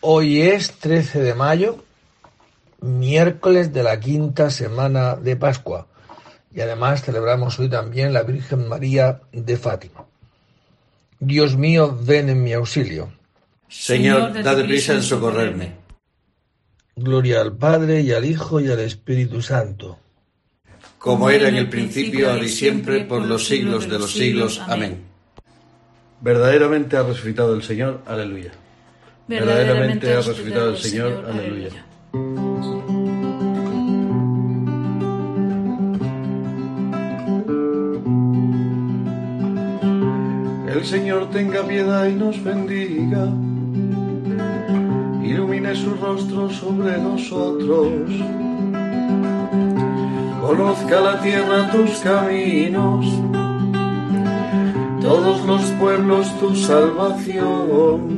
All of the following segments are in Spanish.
Hoy es 13 de mayo, miércoles de la quinta semana de Pascua, y además celebramos hoy también la Virgen María de Fátima. Dios mío, ven en mi auxilio. Señor, dad prisa en socorrerme. Gloria al Padre y al Hijo y al Espíritu Santo. Como era en el principio, ahora y siempre, por los siglos de los siglos. Amén. Verdaderamente ha resucitado el Señor. Aleluya. Verdaderamente ha resucitado el Señor. Aleluya. El Señor tenga piedad y nos bendiga. Ilumine su rostro sobre nosotros. Conozca la tierra tus caminos. Todos los pueblos tu salvación.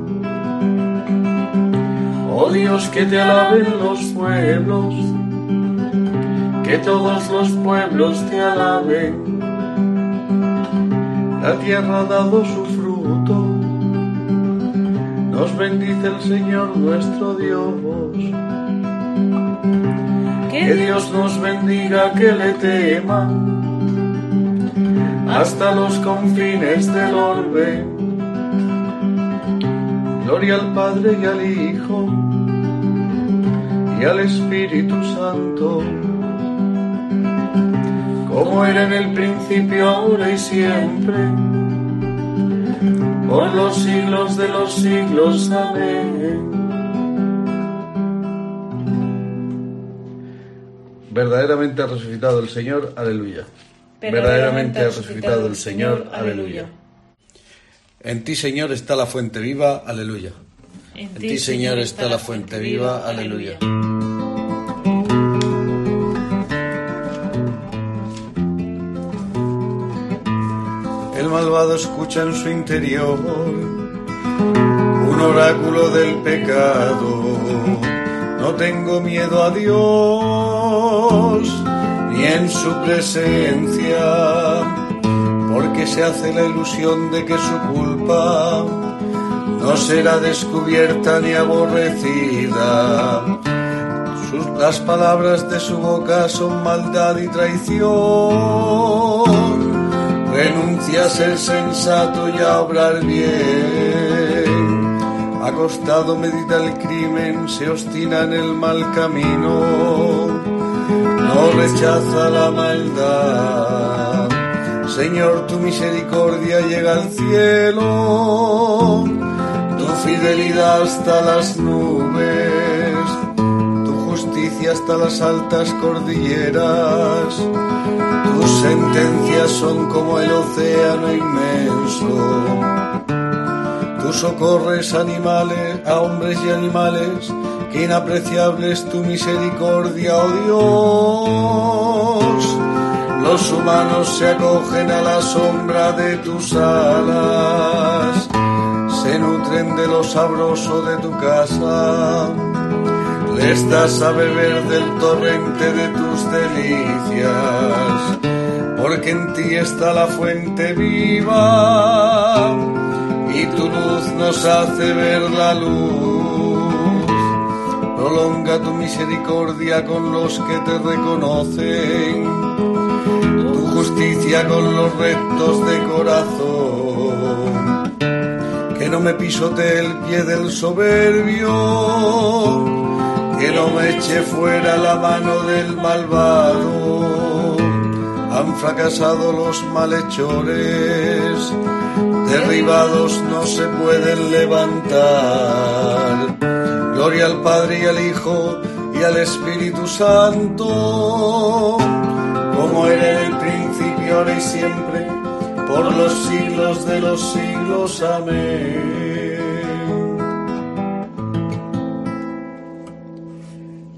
Oh Dios, que te alaben los pueblos, que todos los pueblos te alaben la tierra ha dado su fruto, nos bendice el Señor nuestro Dios. Que Dios nos bendiga, que le tema, hasta los confines del orbe. Gloria al Padre y al Hijo y al Espíritu Santo como era en el principio, ahora y siempre, por los siglos de los siglos. Amén. Verdaderamente ha resucitado el Señor, aleluya. Verdaderamente ha resucitado el Señor, aleluya. En ti, Señor, está la fuente viva, aleluya. En ti, Señor, está la fuente viva, aleluya. malvado escucha en su interior un oráculo del pecado. No tengo miedo a Dios ni en su presencia, porque se hace la ilusión de que su culpa no será descubierta ni aborrecida. las palabras de su boca son maldad y traición renuncia a ser sensato y a obrar bien. Acostado medita el crimen, se obstina en el mal camino, no rechaza la maldad. Señor, tu misericordia llega al cielo, fidelidad hasta las nubes, tu justicia hasta las altas cordilleras tus sentencias son como el océano inmenso. Tú socorres animales, a hombres y animales, que inapreciable es tu misericordia, oh Dios. Los humanos se acogen a la sombra de tus alas, se nutren de lo sabroso de tu casa les das a beber del torrente de tus delicias, porque en ti está la fuente viva y tu luz nos hace ver la luz. Prolonga tu misericordia con los que te reconocen, tu justicia con los rectos de corazón. No me pisotee el pie del soberbio que no me eche fuera la mano del malvado. Han fracasado los malhechores, derribados no se pueden levantar. Gloria al Padre y al Hijo y al Espíritu Santo, como era en el principio, ahora y siempre, por los siglos de los siglos. Amén.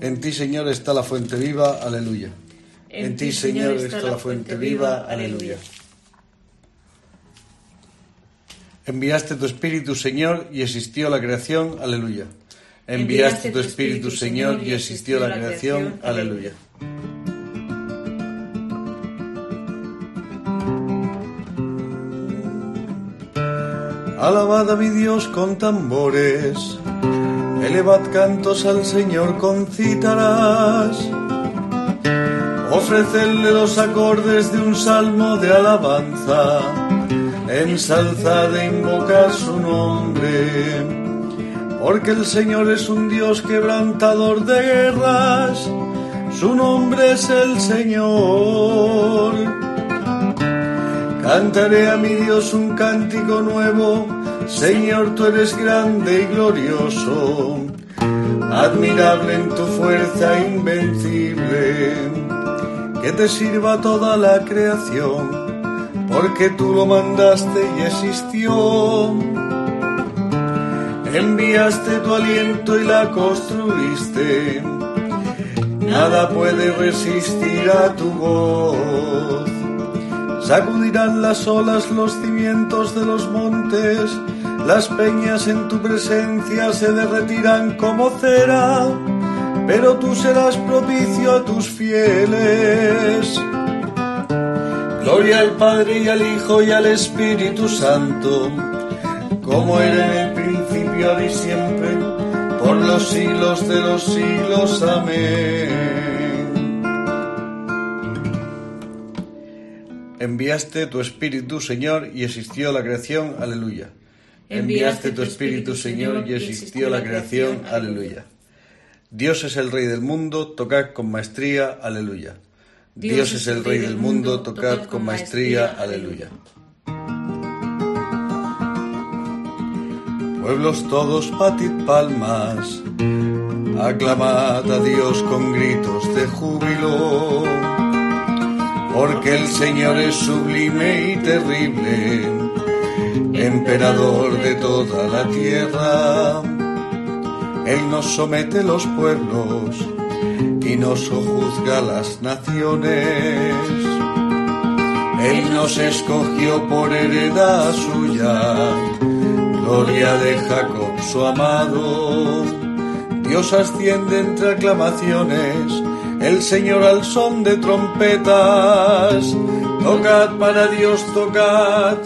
En ti, Señor, está la fuente viva, aleluya. En ti, Señor, está la fuente viva, aleluya. Enviaste tu Espíritu, Señor, y existió la creación, aleluya. Enviaste tu Espíritu, Señor, y existió la creación, aleluya. Alabad a mi Dios con tambores, elevad cantos al Señor con cítaras, ofrecedle los acordes de un salmo de alabanza, ensalzad e invocad su nombre, porque el Señor es un Dios quebrantador de guerras, su nombre es el Señor. Cantaré a mi Dios un cántico nuevo, Señor, tú eres grande y glorioso, admirable en tu fuerza invencible, que te sirva toda la creación, porque tú lo mandaste y existió. Enviaste tu aliento y la construiste, nada puede resistir a tu voz Sacudirán las olas los cimientos de los montes, las peñas en tu presencia se derretirán como cera, pero tú serás propicio a tus fieles. Gloria al Padre y al Hijo y al Espíritu Santo, como era en el principio, ahora y siempre, por los siglos de los siglos. Amén. Enviaste tu Espíritu, Señor, y existió la creación. Aleluya. Enviaste tu Espíritu, Señor, y existió la creación. Aleluya. Dios es el Rey del mundo, tocad con maestría. Aleluya. Dios es el Rey del mundo, tocad con maestría. Aleluya. Pueblos todos, patid palmas, aclamad a Dios con gritos de júbilo porque el Señor es sublime y terrible, emperador de toda la tierra. Él nos somete los pueblos y nos sojuzga las naciones. Él nos escogió por heredad suya, gloria de Jacob su amado. Dios asciende entre aclamaciones el Señor al son de trompetas. Tocad para Dios, tocad,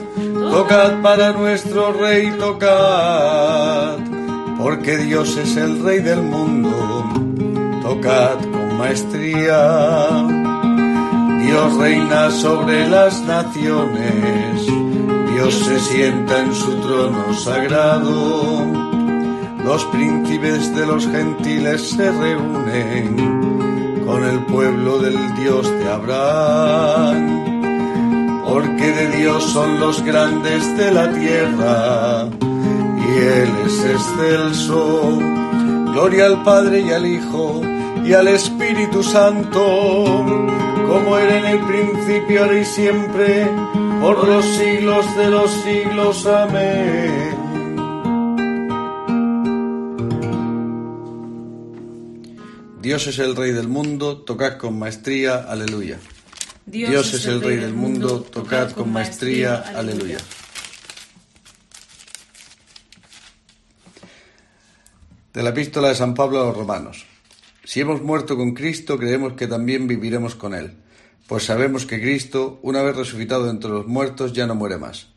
tocad para nuestro Rey, tocad, porque Dios es el Rey del mundo. Tocad con maestría. Dios reina sobre las naciones, Dios se sienta en su trono sagrado. Los príncipes de los gentiles se reúnen con el pueblo del Dios de Abraham, porque de Dios son los grandes de la tierra, y Él es excelso. Gloria al Padre y al Hijo y al Espíritu Santo, como era en el principio, ahora y siempre, por los siglos de los siglos. Amén. Dios es el Rey del mundo, tocad con maestría, aleluya. Dios, es el Rey del mundo, tocad con maestría, aleluya. De la epístola de San Pablo a los Romanos. Si hemos muerto con Cristo, creemos que también viviremos con Él, pues sabemos que Cristo, una vez resucitado entre los muertos, ya no muere más.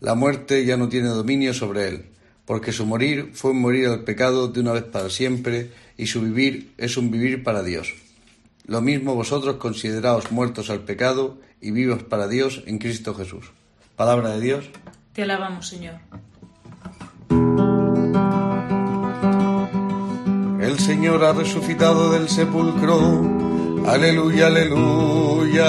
La muerte ya no tiene dominio sobre Él, porque su morir fue morir al pecado de una vez para siempre, y su vivir es un vivir para Dios. Lo mismo vosotros consideraos muertos al pecado y vivos para Dios en Cristo Jesús. Palabra de Dios. Te alabamos, Señor. El Señor ha resucitado del sepulcro. Aleluya, aleluya.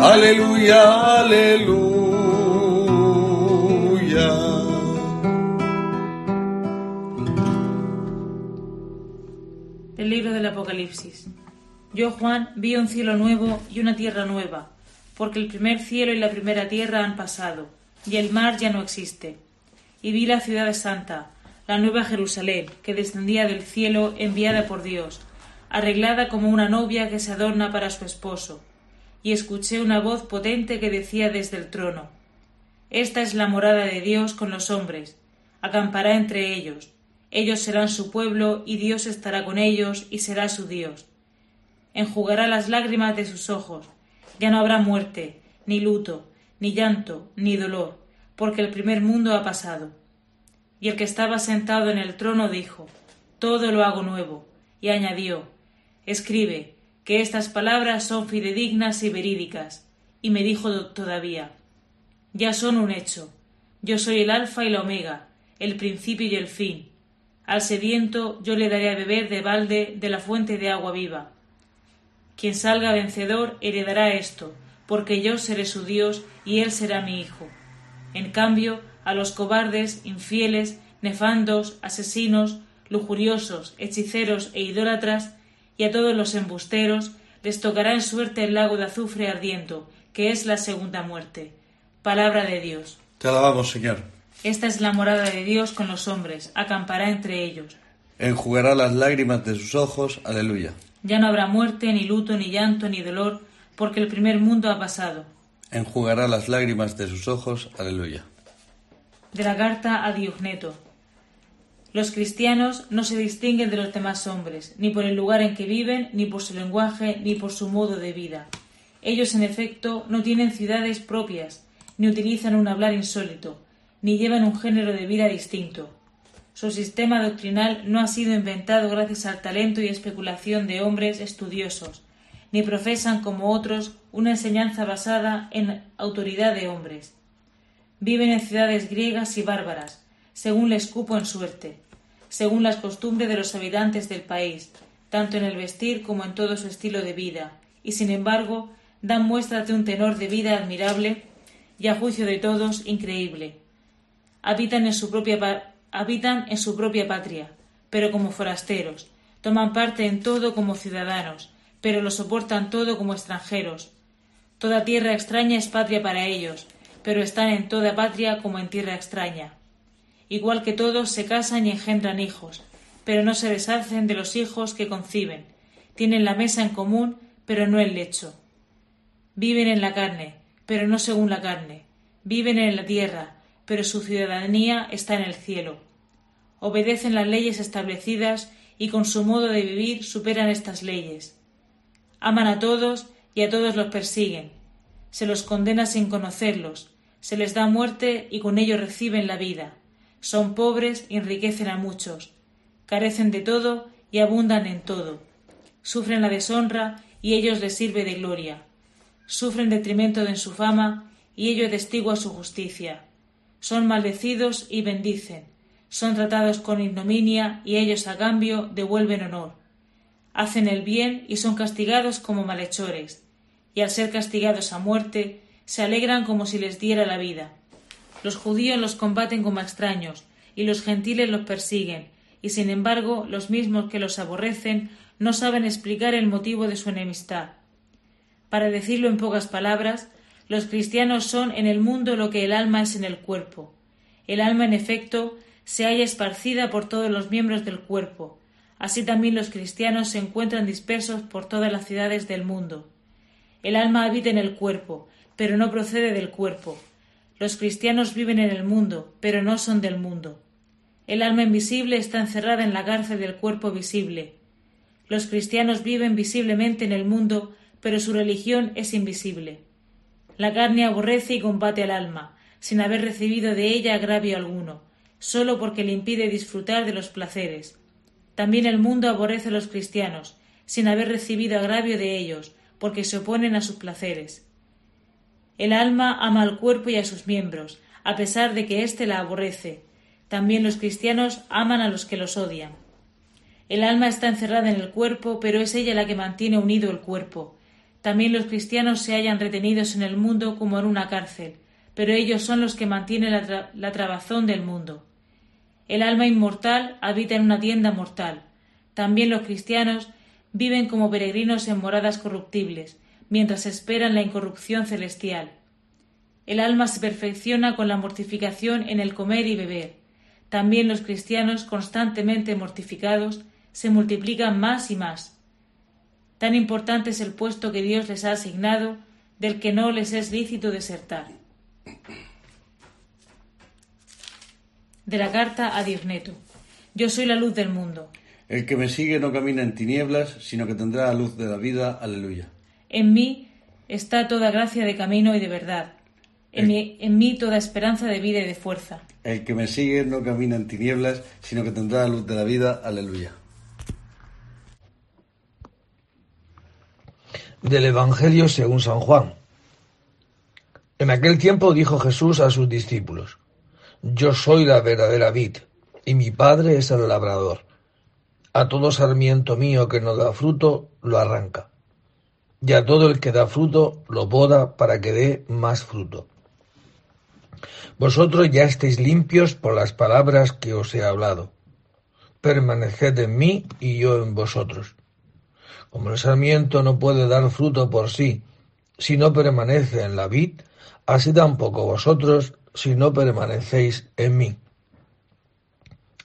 Aleluya, aleluya. El libro del Apocalipsis. Yo, Juan, vi un cielo nuevo y una tierra nueva, porque el primer cielo y la primera tierra han pasado, y el mar ya no existe. Y vi la ciudad santa, la nueva Jerusalén, que descendía del cielo enviada por Dios, arreglada como una novia que se adorna para su esposo. Y escuché una voz potente que decía desde el trono Esta es la morada de Dios con los hombres, acampará entre ellos, ellos serán su pueblo y Dios estará con ellos y será su Dios. Enjugará las lágrimas de sus ojos, ya no habrá muerte, ni luto, ni llanto, ni dolor, porque el primer mundo ha pasado. Y el que estaba sentado en el trono dijo, Todo lo hago nuevo, y añadió, Escribe, que estas palabras son fidedignas y verídicas. Y me dijo todavía, Ya son un hecho. Yo soy el alfa y la omega, el principio y el fin. Al sediento yo le daré a beber de balde de la fuente de agua viva. Quien salga vencedor heredará esto, porque yo seré su Dios y él será mi hijo. En cambio, a los cobardes, infieles, nefandos, asesinos, lujuriosos, hechiceros e idólatras, y a todos los embusteros, les tocará en suerte el lago de azufre ardiendo, que es la segunda muerte. Palabra de Dios. Te alabamos, Señor. Esta es la morada de Dios con los hombres, acampará entre ellos. Enjugará las lágrimas de sus ojos. Aleluya. Ya no habrá muerte, ni luto, ni llanto, ni dolor, porque el primer mundo ha pasado. Enjugará las lágrimas de sus ojos. Aleluya. De la carta a Diogneto. Los cristianos no se distinguen de los demás hombres, ni por el lugar en que viven, ni por su lenguaje, ni por su modo de vida. Ellos, en efecto, no tienen ciudades propias, ni utilizan un hablar insólito, ni llevan un género de vida distinto. Su sistema doctrinal no ha sido inventado gracias al talento y especulación de hombres estudiosos, ni profesan como otros una enseñanza basada en autoridad de hombres. Viven en ciudades griegas y bárbaras, según les cupo en suerte, según las costumbres de los habitantes del país, tanto en el vestir como en todo su estilo de vida, y sin embargo dan muestra de un tenor de vida admirable y a juicio de todos increíble. Habitan en su propia habitan en su propia patria, pero como forasteros, toman parte en todo como ciudadanos, pero lo soportan todo como extranjeros. Toda tierra extraña es patria para ellos, pero están en toda patria como en tierra extraña. Igual que todos se casan y engendran hijos, pero no se deshacen de los hijos que conciben. Tienen la mesa en común, pero no el lecho. Viven en la carne, pero no según la carne. Viven en la tierra, pero su ciudadanía está en el cielo obedecen las leyes establecidas y con su modo de vivir superan estas leyes. Aman a todos y a todos los persiguen. Se los condena sin conocerlos, se les da muerte y con ello reciben la vida. Son pobres y enriquecen a muchos. Carecen de todo y abundan en todo. Sufren la deshonra y ellos les sirve de gloria. Sufren detrimento en su fama y ello testigua su justicia. Son maldecidos y bendicen son tratados con ignominia y ellos a cambio devuelven honor. Hacen el bien y son castigados como malhechores, y al ser castigados a muerte, se alegran como si les diera la vida. Los judíos los combaten como extraños, y los gentiles los persiguen, y sin embargo los mismos que los aborrecen no saben explicar el motivo de su enemistad. Para decirlo en pocas palabras, los cristianos son en el mundo lo que el alma es en el cuerpo. El alma, en efecto, se halla esparcida por todos los miembros del cuerpo. Así también los cristianos se encuentran dispersos por todas las ciudades del mundo. El alma habita en el cuerpo, pero no procede del cuerpo. Los cristianos viven en el mundo, pero no son del mundo. El alma invisible está encerrada en la cárcel del cuerpo visible. Los cristianos viven visiblemente en el mundo, pero su religión es invisible. La carne aborrece y combate al alma, sin haber recibido de ella agravio alguno sólo porque le impide disfrutar de los placeres. También el mundo aborrece a los cristianos, sin haber recibido agravio de ellos, porque se oponen a sus placeres. El alma ama al cuerpo y a sus miembros, a pesar de que éste la aborrece. También los cristianos aman a los que los odian. El alma está encerrada en el cuerpo, pero es ella la que mantiene unido el cuerpo. También los cristianos se hallan retenidos en el mundo como en una cárcel, pero ellos son los que mantienen la, trabazón del mundo. El alma inmortal habita en una tienda mortal. También los cristianos viven como peregrinos en moradas corruptibles, mientras esperan la incorrupción celestial. El alma se perfecciona con la mortificación en el comer y beber. También los cristianos, constantemente mortificados, se multiplican más y más. Tan importante es el puesto que Dios les ha asignado, del que no les es lícito desertar. De la carta a Diogneto. Yo soy la luz del mundo. El que me sigue no camina en tinieblas, sino que tendrá la luz de la vida. Aleluya. En mí está toda gracia de camino y de verdad. En, mí, en mí toda esperanza de vida y de fuerza. El que me sigue no camina en tinieblas, sino que tendrá la luz de la vida. Aleluya. del Evangelio según San Juan. En aquel tiempo dijo Jesús a sus discípulos, Yo soy la verdadera vid, y mi Padre es el labrador. A todo sarmiento mío que no da fruto, lo arranca, y a todo el que da fruto, lo poda para que dé más fruto. Vosotros ya estáis limpios por las palabras que os he hablado. Permaneced en mí y yo en vosotros. Como el sarmiento no puede dar fruto por sí si no permanece en la vid, así tampoco vosotros si no permanecéis en mí.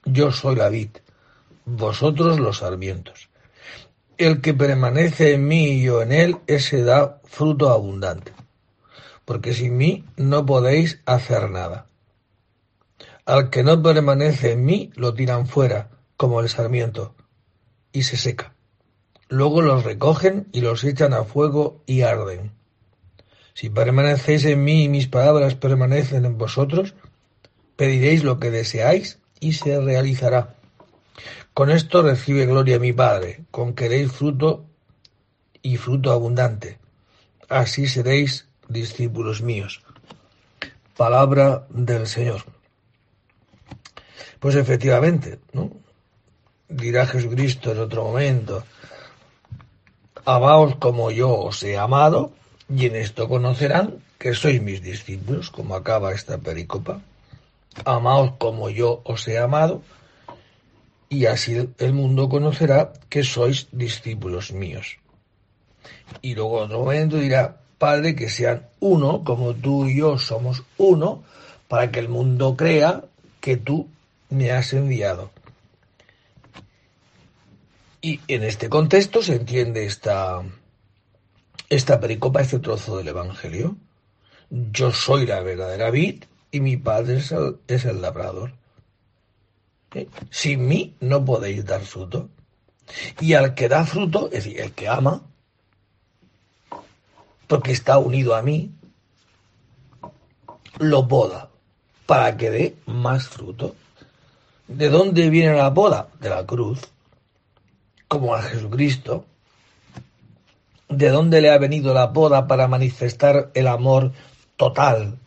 Yo soy la vid, vosotros los sarmientos. El que permanece en mí y yo en él, ese da fruto abundante, porque sin mí no podéis hacer nada. Al que no permanece en mí, lo tiran fuera, como el sarmiento, y se seca. Luego los recogen y los echan a fuego y arden. Si permanecéis en mí y mis palabras permanecen en vosotros, pediréis lo que deseáis y se realizará. Con esto recibe gloria mi Padre, con que fruto y fruto abundante. Así seréis discípulos míos. Palabra del Señor. Pues efectivamente, ¿no? Dirá Jesucristo en otro momento, Amaos como yo os he amado, y en esto conocerán que sois mis discípulos, como acaba esta pericopa. Amaos como yo os he amado, y así el mundo conocerá que sois discípulos míos. Y luego en otro momento dirá, Padre, que sean uno, como tú y yo somos uno, para que el mundo crea que tú me has enviado. Y en este contexto se entiende esta, esta pericopa, este trozo del Evangelio. Yo soy la verdadera vid y mi padre es el, labrador. Sin mí no podéis dar fruto. Y al que da fruto, es decir, el que ama, porque está unido a mí, lo poda para que dé más fruto. ¿De dónde viene la poda? De la cruz como a Jesucristo, de dónde le ha venido la poda para manifestar el amor total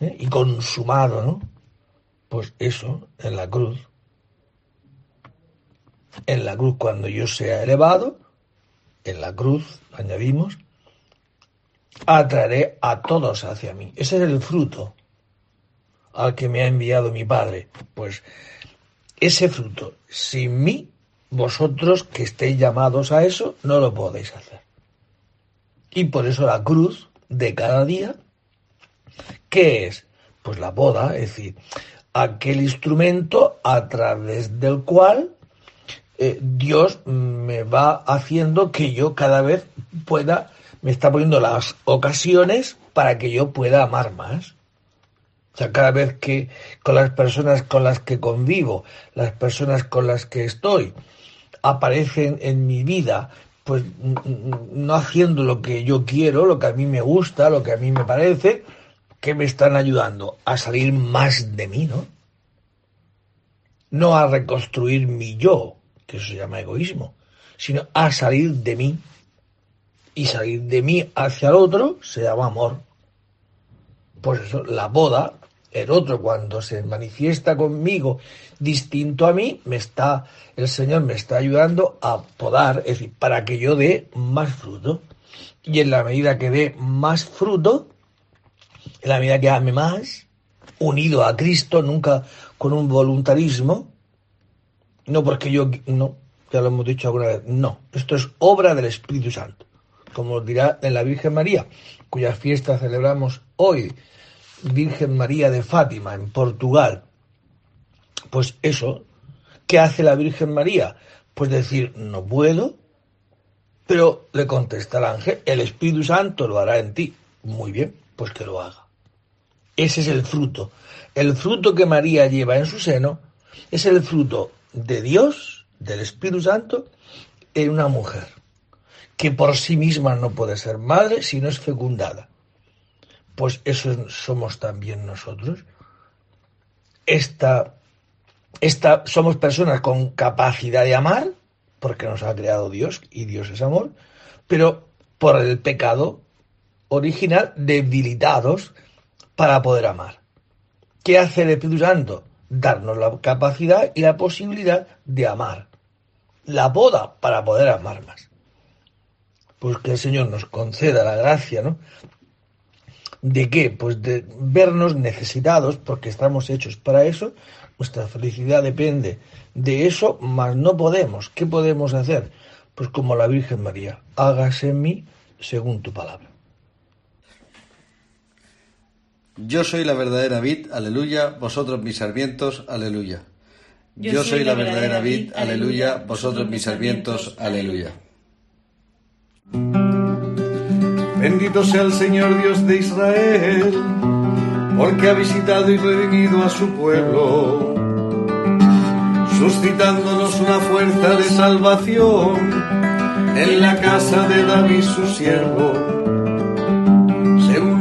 ¿eh? y consumado, ¿no? Pues eso, en la cruz. En la cruz, cuando yo sea elevado, en la cruz, añadimos, atraeré a todos hacia mí. Ese es el fruto al que me ha enviado mi Padre. Pues ese fruto, sin mí, vosotros que estéis llamados a eso no lo podéis hacer. Y por eso la cruz de cada día, ¿qué es? Pues la boda, es decir, aquel instrumento a través del cual eh, Dios me va haciendo que yo cada vez pueda, me está poniendo las ocasiones para que yo pueda amar más. O sea, cada vez que con las personas con las que convivo, las personas con las que estoy, aparecen en mi vida, pues no haciendo lo que yo quiero, lo que a mí me gusta, lo que a mí me parece, que me están ayudando a salir más de mí, ¿no? No a reconstruir mi yo, que eso se llama egoísmo, sino a salir de mí. Y salir de mí hacia el otro se llama amor. Pues eso, la boda El otro, cuando se manifiesta conmigo distinto a mí, me está, el Señor me está ayudando a podar, es decir, para que yo dé más fruto. Y en la medida que dé más fruto, la medida que ame más, unido a Cristo, nunca con un voluntarismo, no porque yo, no, ya lo hemos dicho alguna vez, no, esto es obra del Espíritu Santo, como dirá en la Virgen María, cuya fiesta celebramos hoy, Virgen María de Fátima, en Portugal. Pues eso, ¿qué hace la Virgen María? Pues decir, no puedo, pero le contesta el ángel, el Espíritu Santo lo hará en ti. Muy bien, pues que lo haga. Ese es el fruto. El fruto que María lleva en su seno es el fruto de Dios, del Espíritu Santo, en una mujer, que por sí misma no puede ser madre si no es fecundada. Pues eso somos también nosotros. Esta, esta, somos personas con capacidad de amar, porque nos ha creado Dios y Dios es amor, pero por el pecado original debilitados para poder amar. ¿Qué hace el Espíritu Santo? Darnos la capacidad y la posibilidad de amar. La boda para poder amar más. Pues que el Señor nos conceda la gracia, ¿no? ¿De qué? Pues de vernos necesitados, porque estamos hechos para eso. Nuestra felicidad depende de eso, mas no podemos. ¿Qué podemos hacer? Pues como la Virgen María, hágase en mí según tu palabra. Yo soy la verdadera vid, aleluya, vosotros mis sarmientos, aleluya. Yo soy la verdadera vid, aleluya, vosotros mis sarmientos, aleluya. Bendito sea el Señor Dios de Israel, porque ha visitado y redimido a su pueblo, suscitándonos una fuerza de salvación en la casa de David su siervo,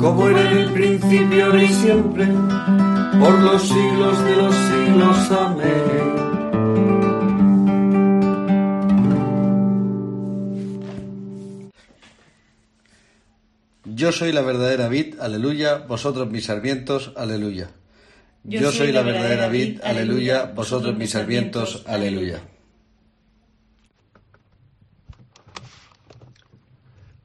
como era en el principio, ahora y siempre, por los siglos de los siglos. Amén. Yo soy la verdadera vid, aleluya, vosotros mis sarmientos, aleluya. Yo soy la verdadera vid, aleluya, vosotros mis sarmientos, aleluya.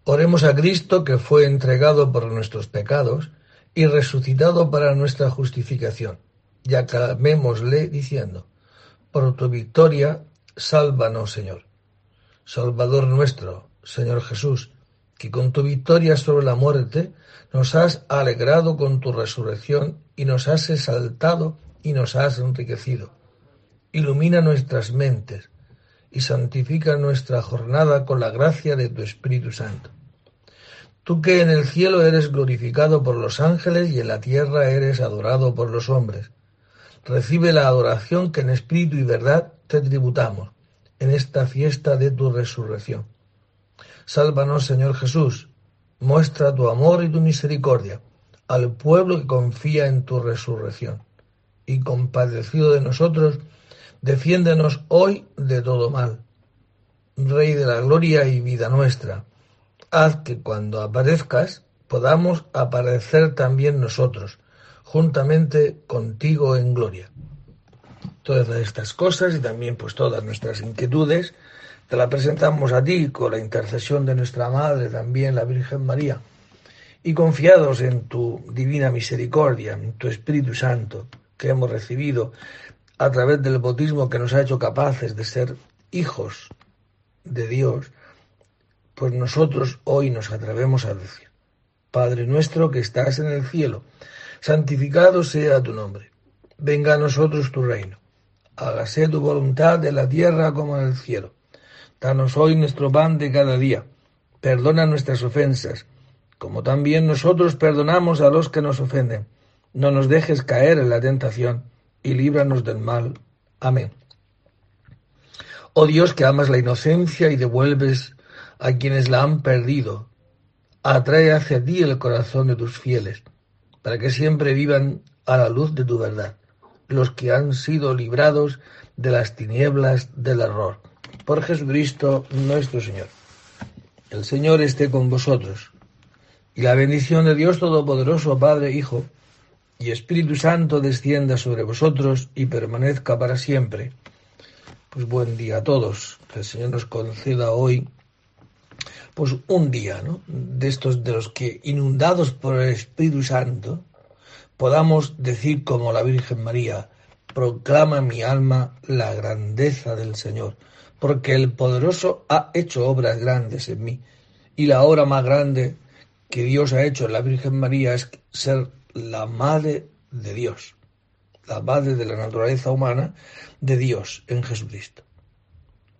Oremos a Cristo que fue entregado por nuestros pecados y resucitado para nuestra justificación. Y aclamémosle diciendo, por tu victoria, sálvanos, Señor. Salvador nuestro, Señor Jesús, que con tu victoria sobre la muerte nos has alegrado con tu resurrección y nos has exaltado y nos has enriquecido. Ilumina nuestras mentes y santifica nuestra jornada con la gracia de tu Espíritu Santo. Tú que en el cielo eres glorificado por los ángeles y en la tierra eres adorado por los hombres, recibe la adoración que en espíritu y verdad te tributamos en esta fiesta de tu resurrección. Sálvanos, Señor Jesús, muestra tu amor y tu misericordia al pueblo que confía en tu resurrección. Y compadecido de nosotros, defiéndenos hoy de todo mal. Rey de la gloria y vida nuestra, haz que cuando aparezcas podamos aparecer también nosotros, juntamente contigo en gloria. Todas estas cosas y también pues todas nuestras inquietudes te las presentamos a ti con la intercesión de nuestra Madre también, la Virgen María y confiados en tu divina misericordia, en tu Espíritu Santo que hemos recibido a través del bautismo que nos ha hecho capaces de ser hijos de Dios, pues nosotros hoy nos atrevemos a decir, Padre nuestro que estás en el cielo, santificado sea tu nombre, venga a nosotros tu reino, hágase tu voluntad en la tierra como en el cielo. Danos hoy nuestro pan de cada día, perdona nuestras ofensas, como también nosotros perdonamos a los que nos ofenden. No nos dejes caer en la tentación y líbranos del mal. Amén. Oh Dios que amas la inocencia y devuelves a quienes la han perdido, atrae hacia ti el corazón de tus fieles, para que siempre vivan a la luz de tu verdad, los que han sido librados de las tinieblas del error. Por Jesucristo nuestro Señor. El Señor esté con vosotros y la bendición de Dios Todopoderoso, Padre, Hijo y Espíritu Santo descienda sobre vosotros y permanezca para siempre. Pues buen día a todos. Que el Señor nos conceda hoy pues un día, ¿no? De estos de los que inundados por el Espíritu Santo podamos decir como la Virgen María, proclama mi alma la grandeza del Señor, porque el poderoso ha hecho obras grandes en mí, y la obra más grande que Dios ha hecho en la Virgen María es ser la madre de Dios, la madre de la naturaleza humana de Dios en Jesucristo.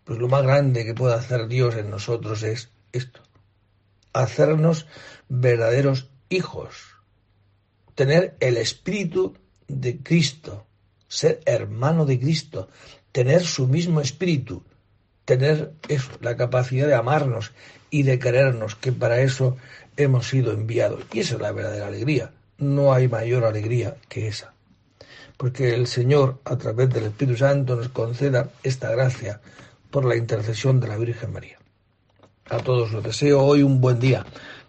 Pues lo más grande que puede hacer Dios en nosotros es esto, hacernos verdaderos hijos, tener el espíritu de Cristo, ser hermano de Cristo, tener su mismo espíritu, tener eso, la capacidad de amarnos y de querernos, que para eso hemos sido enviados. Y esa es la verdadera alegría. No hay mayor alegría que esa. Porque el Señor, a través del Espíritu Santo, nos conceda esta gracia por la intercesión de la Virgen María. A todos os deseo hoy un buen día.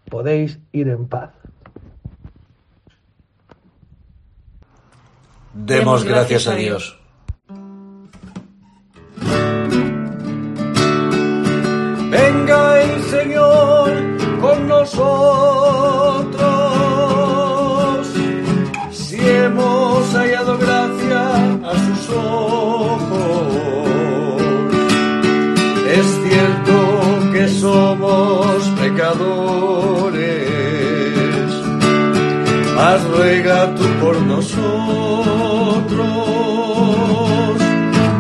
Podéis ir en paz. Demos gracias a Dios. Venga el Señor con nosotros. somos pecadores. Haz ruega tú por nosotros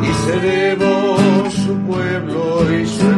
y seremos su pueblo y su